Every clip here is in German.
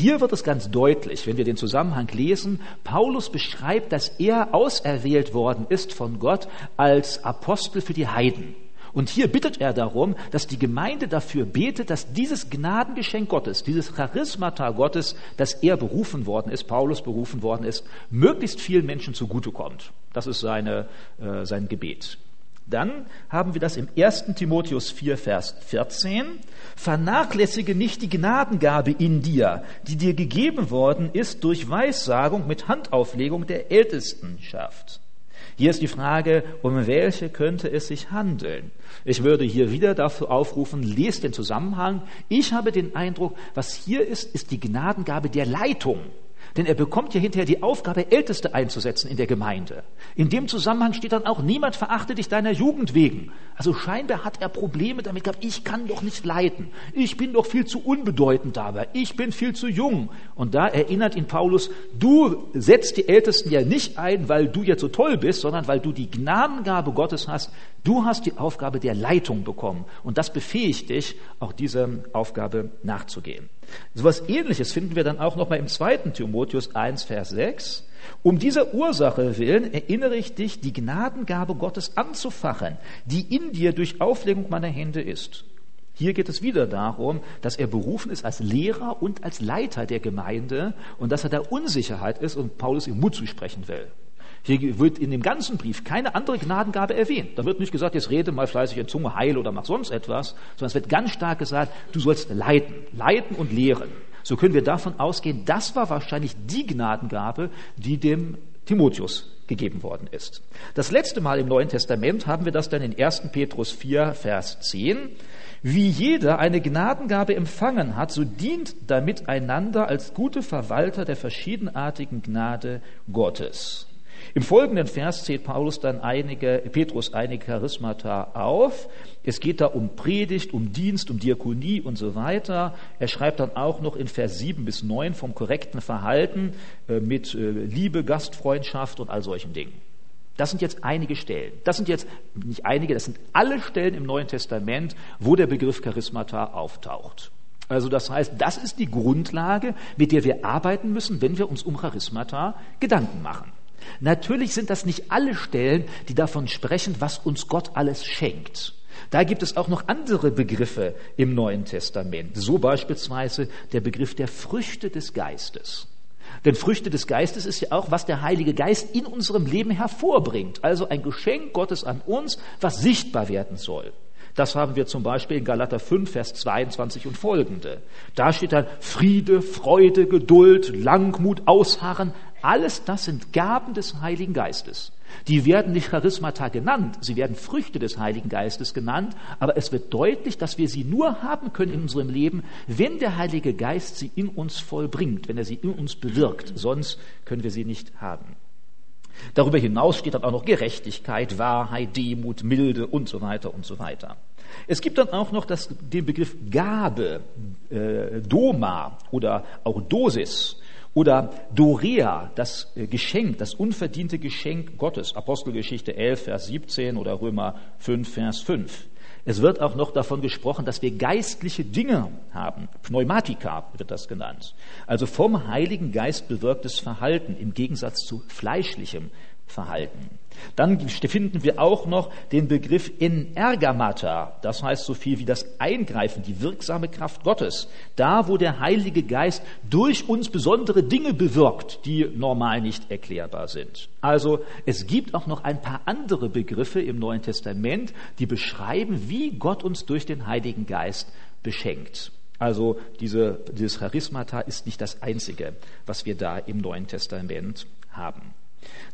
Hier wird es ganz deutlich, wenn wir den Zusammenhang lesen, Paulus beschreibt, dass er auserwählt worden ist von Gott als Apostel für die Heiden. Und hier bittet er darum, dass die Gemeinde dafür betet, dass dieses Gnadengeschenk Gottes, dieses Charismata Gottes, dass er berufen worden ist, Paulus berufen worden ist, möglichst vielen Menschen zugutekommt. Das ist seine, äh, sein Gebet. Dann haben wir das im 1. Timotheus 4, Vers 14. Vernachlässige nicht die Gnadengabe in dir, die dir gegeben worden ist durch Weissagung mit Handauflegung der Ältestenschaft. Hier ist die Frage, um welche könnte es sich handeln? Ich würde hier wieder dafür aufrufen, lest den Zusammenhang. Ich habe den Eindruck, was hier ist, ist die Gnadengabe der Leitung. Denn er bekommt ja hinterher die Aufgabe, Älteste einzusetzen in der Gemeinde. In dem Zusammenhang steht dann auch, niemand verachte dich deiner Jugend wegen. Also scheinbar hat er Probleme damit gehabt, ich kann doch nicht leiten. Ich bin doch viel zu unbedeutend dabei. Ich bin viel zu jung. Und da erinnert ihn Paulus, du setzt die Ältesten ja nicht ein, weil du jetzt so toll bist, sondern weil du die Gnadengabe Gottes hast. Du hast die Aufgabe der Leitung bekommen. Und das befähigt dich, auch dieser Aufgabe nachzugehen. So etwas ähnliches finden wir dann auch nochmal im zweiten Timotheus 1, Vers 6. Um dieser Ursache willen erinnere ich dich, die Gnadengabe Gottes anzufachen, die in dir durch Auflegung meiner Hände ist. Hier geht es wieder darum, dass er berufen ist als Lehrer und als Leiter der Gemeinde und dass er da Unsicherheit ist und Paulus ihm Mut zusprechen will. Hier wird in dem ganzen Brief keine andere Gnadengabe erwähnt. Da wird nicht gesagt, jetzt rede mal fleißig in Zunge heil oder mach sonst etwas, sondern es wird ganz stark gesagt, du sollst leiten, leiten und lehren. So können wir davon ausgehen, das war wahrscheinlich die Gnadengabe, die dem Timotheus gegeben worden ist. Das letzte Mal im Neuen Testament haben wir das dann in 1. Petrus 4, Vers 10. Wie jeder eine Gnadengabe empfangen hat, so dient damit einander als gute Verwalter der verschiedenartigen Gnade Gottes. Im folgenden Vers zählt Paulus dann einige, Petrus einige Charismata auf. Es geht da um Predigt, um Dienst, um Diakonie und so weiter. Er schreibt dann auch noch in Vers 7 bis 9 vom korrekten Verhalten äh, mit äh, Liebe, Gastfreundschaft und all solchen Dingen. Das sind jetzt einige Stellen. Das sind jetzt nicht einige, das sind alle Stellen im Neuen Testament, wo der Begriff Charismata auftaucht. Also das heißt, das ist die Grundlage, mit der wir arbeiten müssen, wenn wir uns um Charismata Gedanken machen. Natürlich sind das nicht alle Stellen, die davon sprechen, was uns Gott alles schenkt. Da gibt es auch noch andere Begriffe im Neuen Testament. So beispielsweise der Begriff der Früchte des Geistes. Denn Früchte des Geistes ist ja auch, was der Heilige Geist in unserem Leben hervorbringt. Also ein Geschenk Gottes an uns, was sichtbar werden soll. Das haben wir zum Beispiel in Galater 5, Vers 22 und folgende. Da steht dann Friede, Freude, Geduld, Langmut, Ausharren. Alles das sind Gaben des Heiligen Geistes. Die werden nicht Charismata genannt, sie werden Früchte des Heiligen Geistes genannt, aber es wird deutlich, dass wir sie nur haben können in unserem Leben, wenn der Heilige Geist sie in uns vollbringt, wenn er sie in uns bewirkt. Sonst können wir sie nicht haben. Darüber hinaus steht dann auch noch Gerechtigkeit, Wahrheit, Demut, Milde und so weiter und so weiter. Es gibt dann auch noch das, den Begriff Gabe, äh, Doma oder auch Dosis oder Dorea, das äh, Geschenk, das unverdiente Geschenk Gottes, Apostelgeschichte 11, Vers 17 oder Römer 5, Vers 5. Es wird auch noch davon gesprochen, dass wir geistliche Dinge haben. Pneumatika wird das genannt. Also vom Heiligen Geist bewirktes Verhalten im Gegensatz zu fleischlichem Verhalten. Dann finden wir auch noch den Begriff Energamata, das heißt so viel wie das Eingreifen, die wirksame Kraft Gottes. Da, wo der Heilige Geist durch uns besondere Dinge bewirkt, die normal nicht erklärbar sind. Also es gibt auch noch ein paar andere Begriffe im Neuen Testament, die beschreiben, wie Gott uns durch den Heiligen Geist beschenkt. Also diese, dieses Charismata ist nicht das Einzige, was wir da im Neuen Testament haben.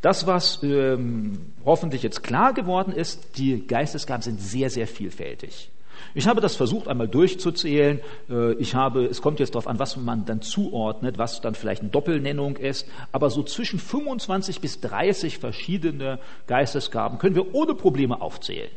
Das, was ähm, hoffentlich jetzt klar geworden ist, die Geistesgaben sind sehr, sehr vielfältig. Ich habe das versucht einmal durchzuzählen. Äh, ich habe, es kommt jetzt darauf an, was man dann zuordnet, was dann vielleicht eine Doppelnennung ist. Aber so zwischen 25 bis 30 verschiedene Geistesgaben können wir ohne Probleme aufzählen.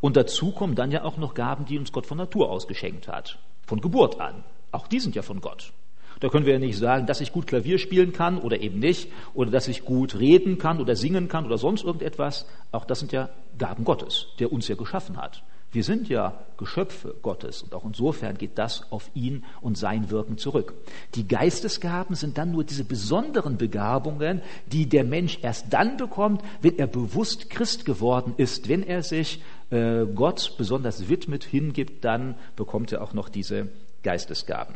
Und dazu kommen dann ja auch noch Gaben, die uns Gott von Natur aus geschenkt hat. Von Geburt an. Auch die sind ja von Gott. Da können wir ja nicht sagen, dass ich gut Klavier spielen kann oder eben nicht, oder dass ich gut reden kann oder singen kann oder sonst irgendetwas. Auch das sind ja Gaben Gottes, der uns ja geschaffen hat. Wir sind ja Geschöpfe Gottes und auch insofern geht das auf ihn und sein Wirken zurück. Die Geistesgaben sind dann nur diese besonderen Begabungen, die der Mensch erst dann bekommt, wenn er bewusst Christ geworden ist, wenn er sich äh, Gott besonders widmet, hingibt, dann bekommt er auch noch diese Geistesgaben.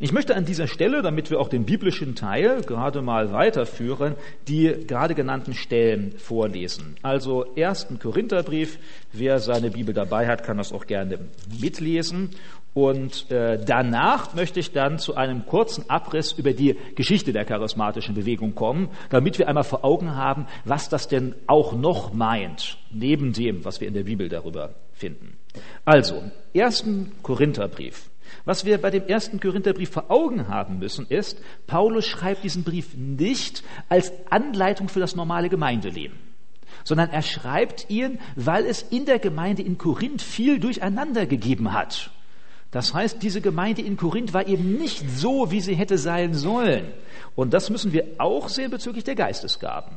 Ich möchte an dieser Stelle, damit wir auch den biblischen Teil gerade mal weiterführen, die gerade genannten Stellen vorlesen. Also ersten Korintherbrief, wer seine Bibel dabei hat, kann das auch gerne mitlesen. Und äh, danach möchte ich dann zu einem kurzen Abriss über die Geschichte der charismatischen Bewegung kommen, damit wir einmal vor Augen haben, was das denn auch noch meint, neben dem, was wir in der Bibel darüber finden. Also, ersten Korintherbrief. Was wir bei dem ersten Korintherbrief vor Augen haben müssen, ist, Paulus schreibt diesen Brief nicht als Anleitung für das normale Gemeindeleben, sondern er schreibt ihn, weil es in der Gemeinde in Korinth viel durcheinander gegeben hat. Das heißt, diese Gemeinde in Korinth war eben nicht so, wie sie hätte sein sollen. Und das müssen wir auch sehen bezüglich der Geistesgaben.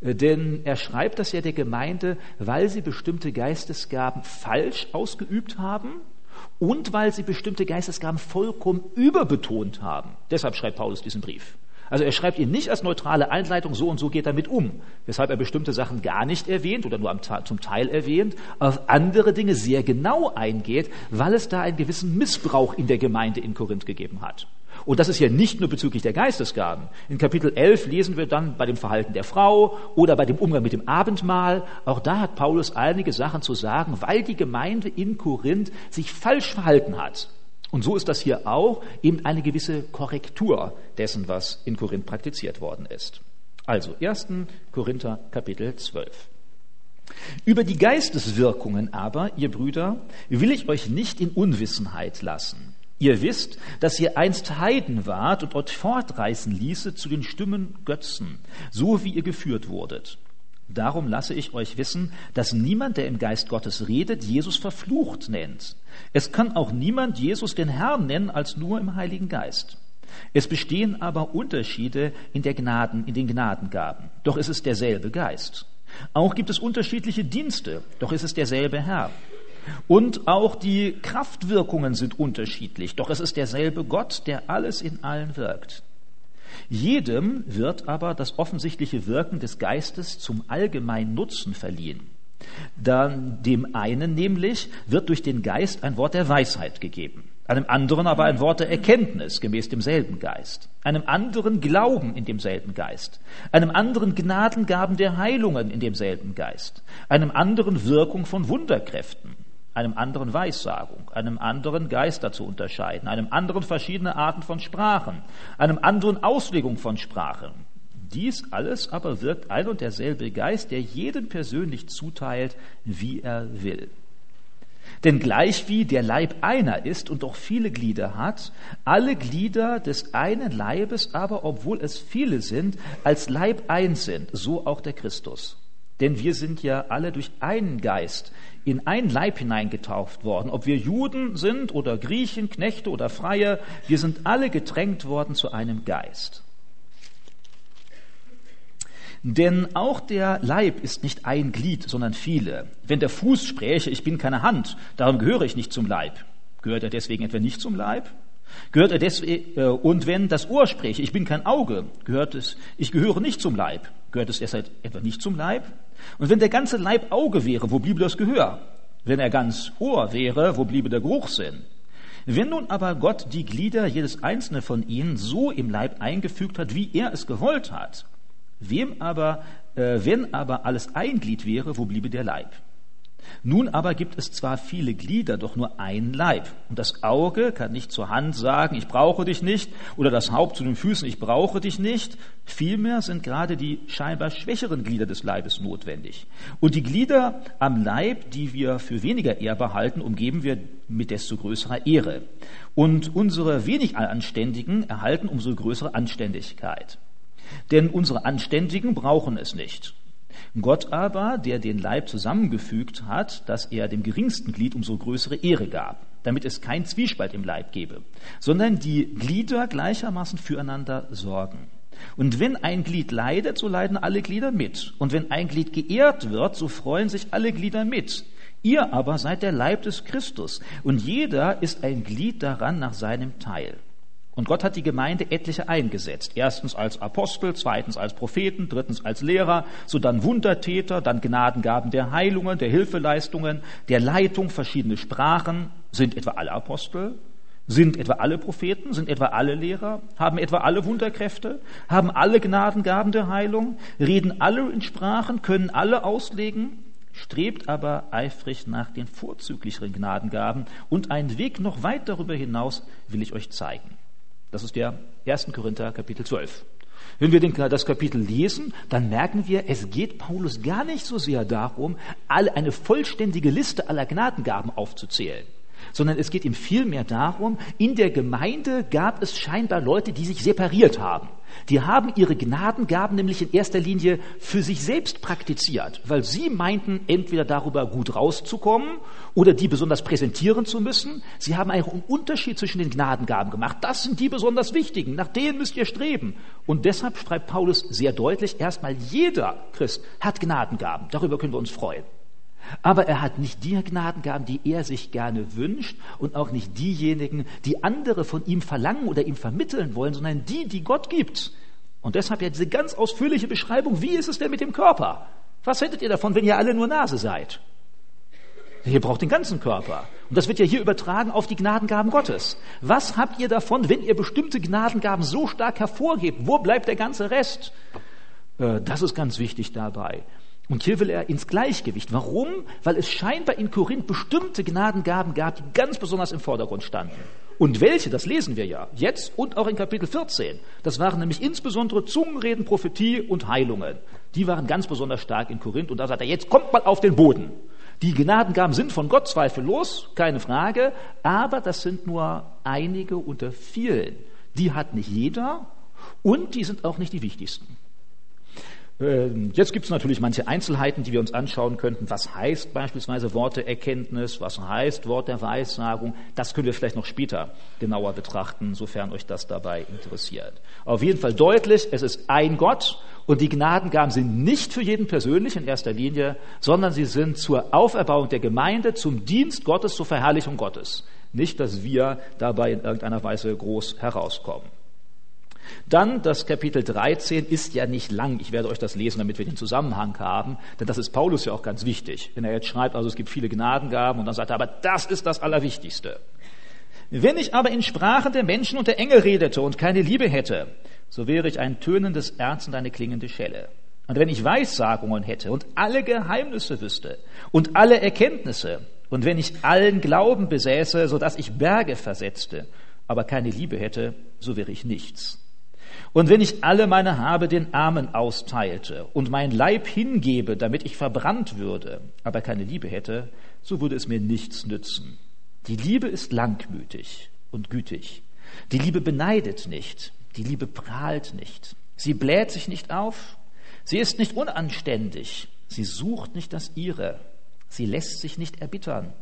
Äh, denn er schreibt das ja der Gemeinde, weil sie bestimmte Geistesgaben falsch ausgeübt haben und weil sie bestimmte Geistesgaben vollkommen überbetont haben. Deshalb schreibt Paulus diesen Brief. Also er schreibt ihn nicht als neutrale Einleitung, so und so geht er mit um, weshalb er bestimmte Sachen gar nicht erwähnt oder nur zum Teil erwähnt, auf andere Dinge sehr genau eingeht, weil es da einen gewissen Missbrauch in der Gemeinde in Korinth gegeben hat. Und das ist ja nicht nur bezüglich der Geistesgaben. In Kapitel 11 lesen wir dann bei dem Verhalten der Frau oder bei dem Umgang mit dem Abendmahl. Auch da hat Paulus einige Sachen zu sagen, weil die Gemeinde in Korinth sich falsch verhalten hat. Und so ist das hier auch eben eine gewisse Korrektur dessen, was in Korinth praktiziert worden ist. Also 1. Korinther Kapitel 12. Über die Geisteswirkungen aber, ihr Brüder, will ich euch nicht in Unwissenheit lassen. Ihr wisst, dass ihr einst Heiden wart und euch fortreißen ließe zu den Stimmen Götzen, so wie ihr geführt wurdet. Darum lasse ich euch wissen, dass niemand, der im Geist Gottes redet, Jesus verflucht nennt. Es kann auch niemand Jesus den Herrn nennen, als nur im Heiligen Geist. Es bestehen aber Unterschiede in, der Gnaden, in den Gnadengaben, doch es ist derselbe Geist. Auch gibt es unterschiedliche Dienste, doch es ist derselbe Herr. Und auch die Kraftwirkungen sind unterschiedlich, doch es ist derselbe Gott, der alles in allen wirkt. Jedem wird aber das offensichtliche Wirken des Geistes zum allgemeinen Nutzen verliehen. Dann dem einen nämlich wird durch den Geist ein Wort der Weisheit gegeben, einem anderen aber ein Wort der Erkenntnis gemäß demselben Geist, einem anderen Glauben in demselben Geist, einem anderen Gnadengaben der Heilungen in demselben Geist, einem anderen Wirkung von Wunderkräften, einem anderen Weissagung, einem anderen Geister zu unterscheiden, einem anderen verschiedene Arten von Sprachen, einem anderen Auslegung von Sprachen. Dies alles aber wirkt ein und derselbe Geist, der jedem persönlich zuteilt, wie er will. Denn gleichwie der Leib einer ist und auch viele Glieder hat, alle Glieder des einen Leibes aber, obwohl es viele sind, als Leib eins sind, so auch der Christus. Denn wir sind ja alle durch einen Geist in ein Leib hineingetauft worden. Ob wir Juden sind oder Griechen, Knechte oder Freie, wir sind alle gedrängt worden zu einem Geist. Denn auch der Leib ist nicht ein Glied, sondern viele. Wenn der Fuß spräche, ich bin keine Hand, darum gehöre ich nicht zum Leib. Gehört er deswegen etwa nicht zum Leib? Gehört er deswegen, äh, und wenn das Ohr spräche, ich bin kein Auge, gehört es, ich gehöre nicht zum Leib. Gehört es deshalb etwa nicht zum Leib? Und wenn der ganze Leib Auge wäre, wo bliebe das Gehör? Wenn er ganz Ohr wäre, wo bliebe der Geruchssinn? Wenn nun aber Gott die Glieder jedes einzelne von ihnen so im Leib eingefügt hat, wie er es gewollt hat, wem aber, äh, wenn aber alles ein Glied wäre, wo bliebe der Leib? Nun aber gibt es zwar viele Glieder, doch nur ein Leib. Und das Auge kann nicht zur Hand sagen, ich brauche dich nicht, oder das Haupt zu den Füßen, ich brauche dich nicht. Vielmehr sind gerade die scheinbar schwächeren Glieder des Leibes notwendig. Und die Glieder am Leib, die wir für weniger ehrbar halten, umgeben wir mit desto größerer Ehre. Und unsere wenig Anständigen erhalten umso größere Anständigkeit. Denn unsere Anständigen brauchen es nicht. Gott aber, der den Leib zusammengefügt hat, dass er dem geringsten Glied umso größere Ehre gab, damit es kein Zwiespalt im Leib gebe, sondern die Glieder gleichermaßen füreinander sorgen. Und wenn ein Glied leidet, so leiden alle Glieder mit. Und wenn ein Glied geehrt wird, so freuen sich alle Glieder mit. Ihr aber seid der Leib des Christus und jeder ist ein Glied daran nach seinem Teil. Und Gott hat die Gemeinde etliche eingesetzt. Erstens als Apostel, zweitens als Propheten, drittens als Lehrer, so dann Wundertäter, dann Gnadengaben der Heilungen, der Hilfeleistungen, der Leitung, verschiedene Sprachen. Sind etwa alle Apostel? Sind etwa alle Propheten? Sind etwa alle Lehrer? Haben etwa alle Wunderkräfte? Haben alle Gnadengaben der Heilung? Reden alle in Sprachen? Können alle auslegen? Strebt aber eifrig nach den vorzüglicheren Gnadengaben und einen Weg noch weit darüber hinaus will ich euch zeigen. Das ist der 1. Korinther Kapitel 12. Wenn wir das Kapitel lesen, dann merken wir, es geht Paulus gar nicht so sehr darum, eine vollständige Liste aller Gnadengaben aufzuzählen sondern es geht ihm vielmehr darum, in der Gemeinde gab es scheinbar Leute, die sich separiert haben. Die haben ihre Gnadengaben nämlich in erster Linie für sich selbst praktiziert, weil sie meinten, entweder darüber gut rauszukommen oder die besonders präsentieren zu müssen. Sie haben einen Unterschied zwischen den Gnadengaben gemacht. Das sind die besonders wichtigen, nach denen müsst ihr streben. Und deshalb schreibt Paulus sehr deutlich, erstmal jeder Christ hat Gnadengaben. Darüber können wir uns freuen. Aber er hat nicht die Gnadengaben, die er sich gerne wünscht und auch nicht diejenigen, die andere von ihm verlangen oder ihm vermitteln wollen, sondern die, die Gott gibt. Und deshalb ja diese ganz ausführliche Beschreibung, wie ist es denn mit dem Körper? Was hättet ihr davon, wenn ihr alle nur Nase seid? Ihr braucht den ganzen Körper. Und das wird ja hier übertragen auf die Gnadengaben Gottes. Was habt ihr davon, wenn ihr bestimmte Gnadengaben so stark hervorgebt? Wo bleibt der ganze Rest? Äh, das ist ganz wichtig dabei. Und hier will er ins Gleichgewicht. Warum? Weil es scheinbar in Korinth bestimmte Gnadengaben gab, die ganz besonders im Vordergrund standen. Und welche, das lesen wir ja jetzt und auch in Kapitel 14. Das waren nämlich insbesondere Zungenreden, Prophetie und Heilungen. Die waren ganz besonders stark in Korinth. Und da sagt er, jetzt kommt mal auf den Boden. Die Gnadengaben sind von Gott zweifellos, keine Frage, aber das sind nur einige unter vielen. Die hat nicht jeder und die sind auch nicht die wichtigsten. Ähm, jetzt gibt es natürlich manche Einzelheiten, die wir uns anschauen könnten. Was heißt beispielsweise Worteerkenntnis? Was heißt Wort der Weissagung? Das können wir vielleicht noch später genauer betrachten, sofern euch das dabei interessiert. Auf jeden Fall deutlich, es ist ein Gott und die Gnadengaben sind nicht für jeden persönlich in erster Linie, sondern sie sind zur Auferbauung der Gemeinde, zum Dienst Gottes, zur Verherrlichung Gottes. Nicht, dass wir dabei in irgendeiner Weise groß herauskommen. Dann das Kapitel 13 ist ja nicht lang. Ich werde euch das lesen, damit wir den Zusammenhang haben, denn das ist Paulus ja auch ganz wichtig. Wenn er jetzt schreibt, also es gibt viele Gnadengaben und dann sagt er, aber das ist das Allerwichtigste. Wenn ich aber in Sprachen der Menschen und der Engel redete und keine Liebe hätte, so wäre ich ein tönendes Erz und eine klingende Schelle. Und wenn ich Weissagungen hätte und alle Geheimnisse wüsste und alle Erkenntnisse und wenn ich allen Glauben besäße, so dass ich Berge versetzte, aber keine Liebe hätte, so wäre ich nichts. Und wenn ich alle meine Habe den Armen austeilte und mein Leib hingebe, damit ich verbrannt würde, aber keine Liebe hätte, so würde es mir nichts nützen. Die Liebe ist langmütig und gütig. Die Liebe beneidet nicht. Die Liebe prahlt nicht. Sie bläht sich nicht auf. Sie ist nicht unanständig. Sie sucht nicht das Ihre. Sie lässt sich nicht erbittern.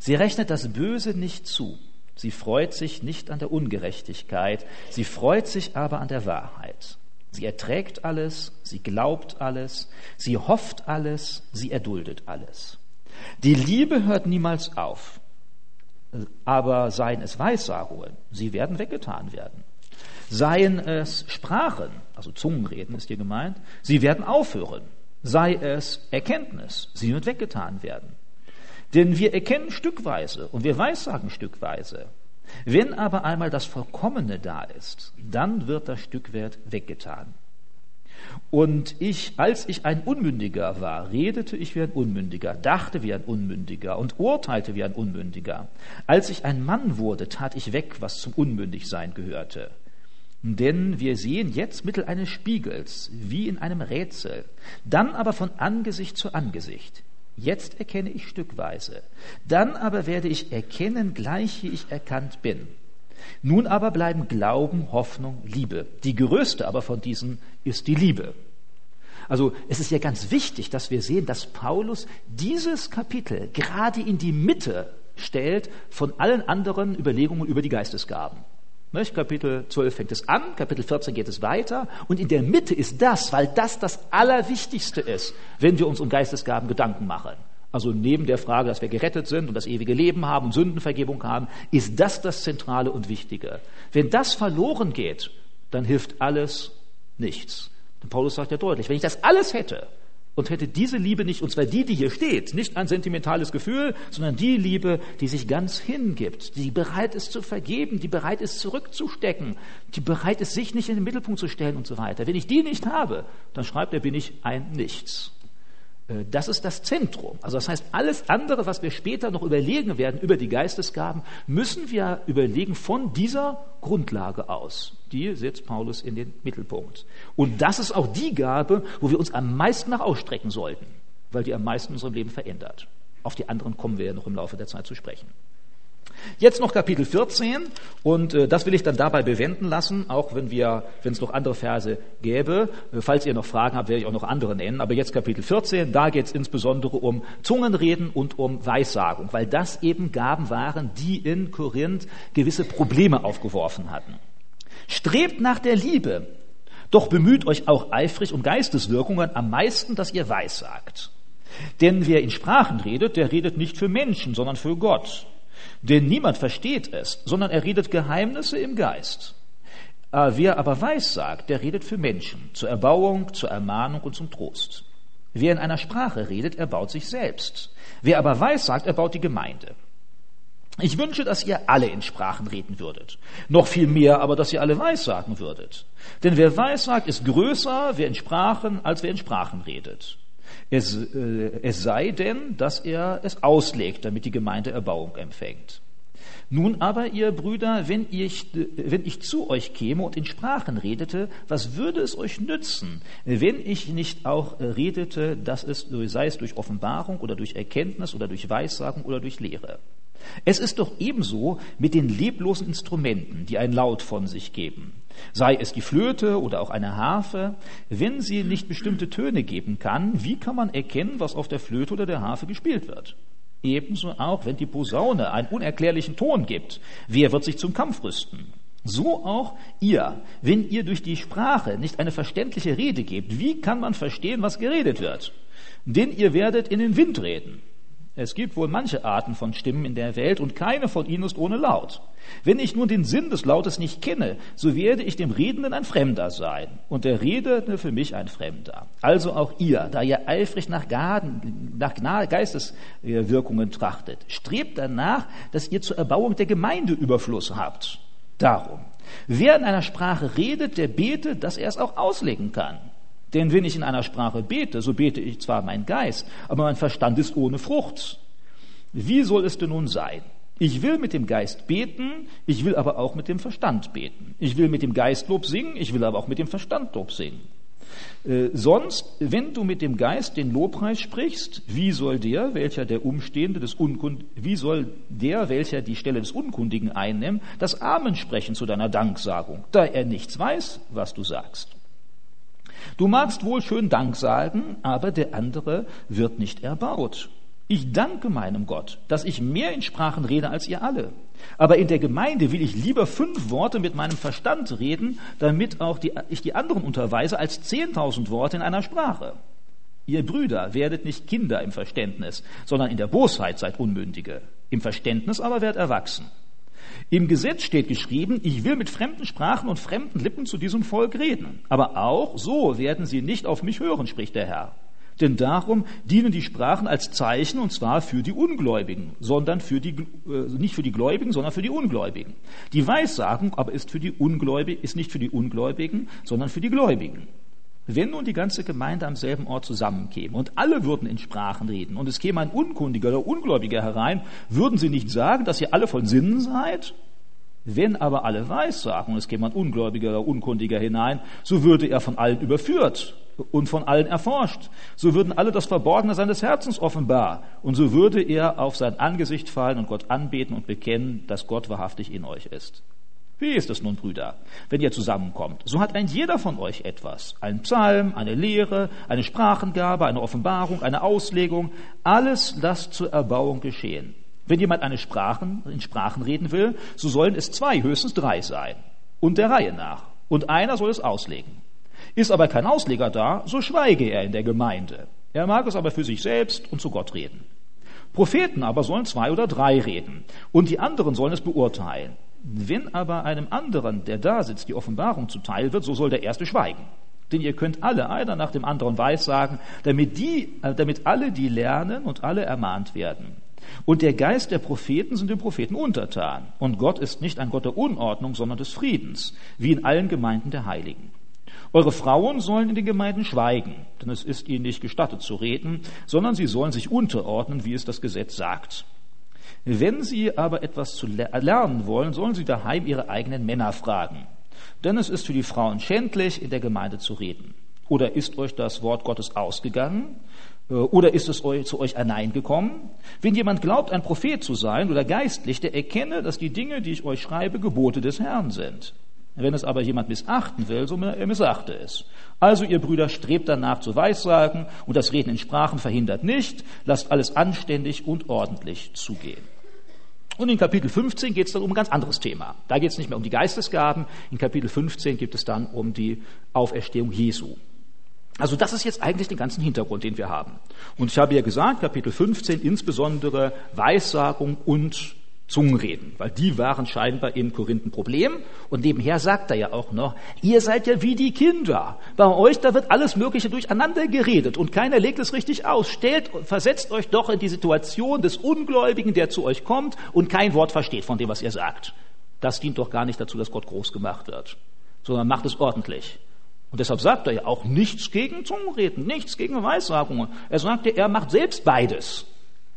Sie rechnet das Böse nicht zu. Sie freut sich nicht an der Ungerechtigkeit, sie freut sich aber an der Wahrheit. Sie erträgt alles, sie glaubt alles, sie hofft alles, sie erduldet alles. Die Liebe hört niemals auf, aber seien es Weissagungen, sie werden weggetan werden. Seien es Sprachen, also Zungenreden ist hier gemeint, sie werden aufhören. Sei es Erkenntnis, sie wird weggetan werden. Denn wir erkennen stückweise und wir weissagen stückweise. Wenn aber einmal das Vollkommene da ist, dann wird das Stückwert weggetan. Und ich, als ich ein Unmündiger war, redete ich wie ein Unmündiger, dachte wie ein Unmündiger und urteilte wie ein Unmündiger. Als ich ein Mann wurde, tat ich weg, was zum Unmündigsein gehörte. Denn wir sehen jetzt mittel eines Spiegels, wie in einem Rätsel, dann aber von Angesicht zu Angesicht. Jetzt erkenne ich stückweise. Dann aber werde ich erkennen, gleich wie ich erkannt bin. Nun aber bleiben Glauben, Hoffnung, Liebe. Die größte aber von diesen ist die Liebe. Also es ist ja ganz wichtig, dass wir sehen, dass Paulus dieses Kapitel gerade in die Mitte stellt von allen anderen Überlegungen über die Geistesgaben. Nicht? Kapitel 12 fängt es an, Kapitel 14 geht es weiter und in der Mitte ist das, weil das das Allerwichtigste ist, wenn wir uns um Geistesgaben Gedanken machen. Also neben der Frage, dass wir gerettet sind und das ewige Leben haben und Sündenvergebung haben, ist das das Zentrale und Wichtige. Wenn das verloren geht, dann hilft alles nichts. Und Paulus sagt ja deutlich, wenn ich das alles hätte und hätte diese Liebe nicht, und zwar die, die hier steht, nicht ein sentimentales Gefühl, sondern die Liebe, die sich ganz hingibt, die bereit ist zu vergeben, die bereit ist zurückzustecken, die bereit ist, sich nicht in den Mittelpunkt zu stellen und so weiter. Wenn ich die nicht habe, dann schreibt er, bin ich ein Nichts. Äh, das ist das Zentrum. Also das heißt, alles andere, was wir später noch überlegen werden über die Geistesgaben, müssen wir überlegen von dieser Grundlage aus. Die setzt Paulus in den Mittelpunkt. Und das ist auch die Gabe, wo wir uns am meisten nach ausstrecken sollten, weil die am meisten unserem Leben verändert. Auf die anderen kommen wir ja noch im Laufe der Zeit zu sprechen. Jetzt noch Kapitel 14 und äh, das will ich dann dabei bewenden lassen, auch wenn wir, wenn es noch andere Verse gäbe. Äh, falls ihr noch Fragen habt, werde ich auch noch andere nennen. Aber jetzt Kapitel 14, da geht es insbesondere um Zungenreden und um Weissagung, weil das eben Gaben waren, die in Korinth gewisse Probleme aufgeworfen hatten. Strebt nach der Liebe, doch bemüht euch auch eifrig um Geisteswirkungen, am meisten, dass ihr Weissagt. Denn wer in Sprachen redet, der redet nicht für Menschen, sondern für Gott. Denn niemand versteht es, sondern er redet Geheimnisse im Geist. Äh, wer aber weiß sagt, der redet für Menschen, zur Erbauung, zur Ermahnung und zum Trost. Wer in einer Sprache redet, erbaut sich selbst. Wer aber weiß sagt, erbaut die Gemeinde. Ich wünsche, dass ihr alle in Sprachen reden würdet. Noch viel mehr aber, dass ihr alle weissagen würdet. Denn wer weissagt, ist größer, wer in Sprachen, als wer in Sprachen redet. Es, äh, es sei denn, dass er es auslegt, damit die Gemeinde Erbauung empfängt. Nun aber, ihr Brüder, wenn ich, wenn ich zu euch käme und in Sprachen redete, was würde es euch nützen, wenn ich nicht auch redete, dass es, sei es durch Offenbarung oder durch Erkenntnis oder durch Weissagung oder durch Lehre? Es ist doch ebenso mit den leblosen Instrumenten, die ein Laut von sich geben sei es die Flöte oder auch eine Harfe, wenn sie nicht bestimmte Töne geben kann, wie kann man erkennen, was auf der Flöte oder der Harfe gespielt wird? Ebenso auch, wenn die Posaune einen unerklärlichen Ton gibt, wer wird sich zum Kampf rüsten? So auch ihr, wenn ihr durch die Sprache nicht eine verständliche Rede gebt, wie kann man verstehen, was geredet wird? Denn ihr werdet in den Wind reden. Es gibt wohl manche Arten von Stimmen in der Welt und keine von ihnen ist ohne Laut. Wenn ich nun den Sinn des Lautes nicht kenne, so werde ich dem Redenden ein Fremder sein und der Redende für mich ein Fremder. Also auch ihr, da ihr eifrig nach, Gaden, nach Geisteswirkungen trachtet, strebt danach, dass ihr zur Erbauung der Gemeinde Überfluss habt. Darum, wer in einer Sprache redet, der betet, dass er es auch auslegen kann. Denn wenn ich in einer Sprache bete, so bete ich zwar mein Geist, aber mein Verstand ist ohne Frucht. Wie soll es denn nun sein? Ich will mit dem Geist beten, ich will aber auch mit dem Verstand beten. Ich will mit dem Geist Lob singen, ich will aber auch mit dem Verstand Lob singen. Äh, sonst, wenn du mit dem Geist den Lobpreis sprichst, wie soll der, welcher der Umstehende des Unkund, wie soll der, welcher die Stelle des Unkundigen einnimmt, das Amen sprechen zu deiner Danksagung, da er nichts weiß, was du sagst? Du magst wohl schön Dank sagen, aber der andere wird nicht erbaut. Ich danke meinem Gott, dass ich mehr in Sprachen rede als ihr alle. Aber in der Gemeinde will ich lieber fünf Worte mit meinem Verstand reden, damit auch die, ich die anderen unterweise, als zehntausend Worte in einer Sprache. Ihr Brüder werdet nicht Kinder im Verständnis, sondern in der Bosheit seid Unmündige. Im Verständnis aber werdet erwachsen. Im Gesetz steht geschrieben, ich will mit fremden Sprachen und fremden Lippen zu diesem Volk reden. Aber auch so werden sie nicht auf mich hören, spricht der Herr. Denn darum dienen die Sprachen als Zeichen, und zwar für die Ungläubigen, sondern für die, äh, nicht für die Gläubigen, sondern für die Ungläubigen. Die Weissagung aber ist, für die Ungläubigen, ist nicht für die Ungläubigen, sondern für die Gläubigen. Wenn nun die ganze Gemeinde am selben Ort zusammenkäme und alle würden in Sprachen reden und es käme ein Unkundiger oder Ungläubiger herein, würden sie nicht sagen, dass ihr alle von Sinnen seid? Wenn aber alle Weissagen und es käme ein Ungläubiger oder Unkundiger hinein, so würde er von allen überführt und von allen erforscht. So würden alle das Verborgene seines Herzens offenbar und so würde er auf sein Angesicht fallen und Gott anbeten und bekennen, dass Gott wahrhaftig in euch ist. Wie ist es nun, Brüder, wenn ihr zusammenkommt? So hat ein jeder von euch etwas. Ein Psalm, eine Lehre, eine Sprachengabe, eine Offenbarung, eine Auslegung. Alles lasst zur Erbauung geschehen. Wenn jemand eine Sprachen, in Sprachen reden will, so sollen es zwei, höchstens drei sein. Und der Reihe nach. Und einer soll es auslegen. Ist aber kein Ausleger da, so schweige er in der Gemeinde. Er mag es aber für sich selbst und zu Gott reden. Propheten aber sollen zwei oder drei reden, und die anderen sollen es beurteilen. Wenn aber einem anderen, der da sitzt, die Offenbarung zuteil wird, so soll der Erste schweigen. Denn ihr könnt alle einer nach dem anderen weissagen, damit, die, äh, damit alle die lernen und alle ermahnt werden. Und der Geist der Propheten sind den Propheten untertan. Und Gott ist nicht ein Gott der Unordnung, sondern des Friedens, wie in allen Gemeinden der Heiligen. Eure Frauen sollen in den Gemeinden schweigen, denn es ist ihnen nicht gestattet zu reden, sondern sie sollen sich unterordnen, wie es das Gesetz sagt. Wenn sie aber etwas zu lernen wollen, sollen sie daheim ihre eigenen Männer fragen. Denn es ist für die Frauen schändlich, in der Gemeinde zu reden. Oder ist euch das Wort Gottes ausgegangen? Äh, oder ist es zu euch hineingekommen? Wenn jemand glaubt, ein Prophet zu sein oder geistlich, der erkenne, dass die Dinge, die ich euch schreibe, Gebote des Herrn sind. Wenn es aber jemand missachten will, so missachte es. Also, ihr Brüder, strebt danach zu Weissagen und das Reden in Sprachen verhindert nicht. Lasst alles anständig und ordentlich zugehen. Und in Kapitel 15 geht es dann um ein ganz anderes Thema. Da geht es nicht mehr um die Geistesgaben. In Kapitel 15 geht es dann um die Auferstehung Jesu. Also das ist jetzt eigentlich den ganzen Hintergrund, den wir haben. Und ich habe ja gesagt, Kapitel 15 insbesondere Weissagung und Zungenreden, weil die waren scheinbar im Korinth ein Problem. Und nebenher sagt er ja auch noch, ihr seid ja wie die Kinder. Bei euch, da wird alles Mögliche durcheinander geredet und keiner legt es richtig aus. Stellt, versetzt euch doch in die Situation des Ungläubigen, der zu euch kommt und kein Wort versteht von dem, was ihr sagt. Das dient doch gar nicht dazu, dass Gott groß gemacht wird, sondern macht es ordentlich. Und deshalb sagt er ja auch nichts gegen Zungenreden, nichts gegen Weissagungen. Er sagt ja, er macht selbst beides.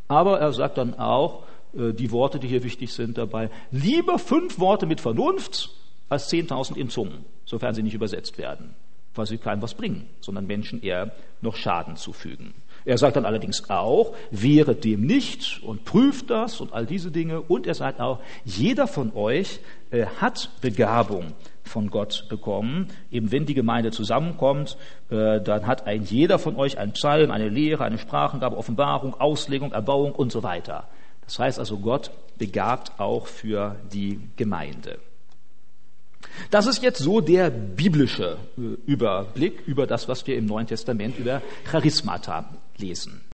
Aber er sagt dann auch, die Worte, die hier wichtig sind dabei. Lieber fünf Worte mit Vernunft als zehntausend in Zungen, sofern sie nicht übersetzt werden, weil sie keinem was bringen, sondern Menschen eher noch Schaden zufügen. Er sagt dann allerdings auch, wehret dem nicht und prüft das und all diese Dinge. Und er sagt auch, jeder von euch äh, hat Begabung von Gott bekommen. Eben wenn die Gemeinde zusammenkommt, äh, dann hat ein jeder von euch einen Psalm, eine Lehre, eine Sprachengabe, Offenbarung, Auslegung, Erbauung und so weiter. Das heißt also, Gott begabt auch für die Gemeinde. Das ist jetzt so der biblische äh, Überblick über das, was wir im Neuen Testament über Charismata lesen.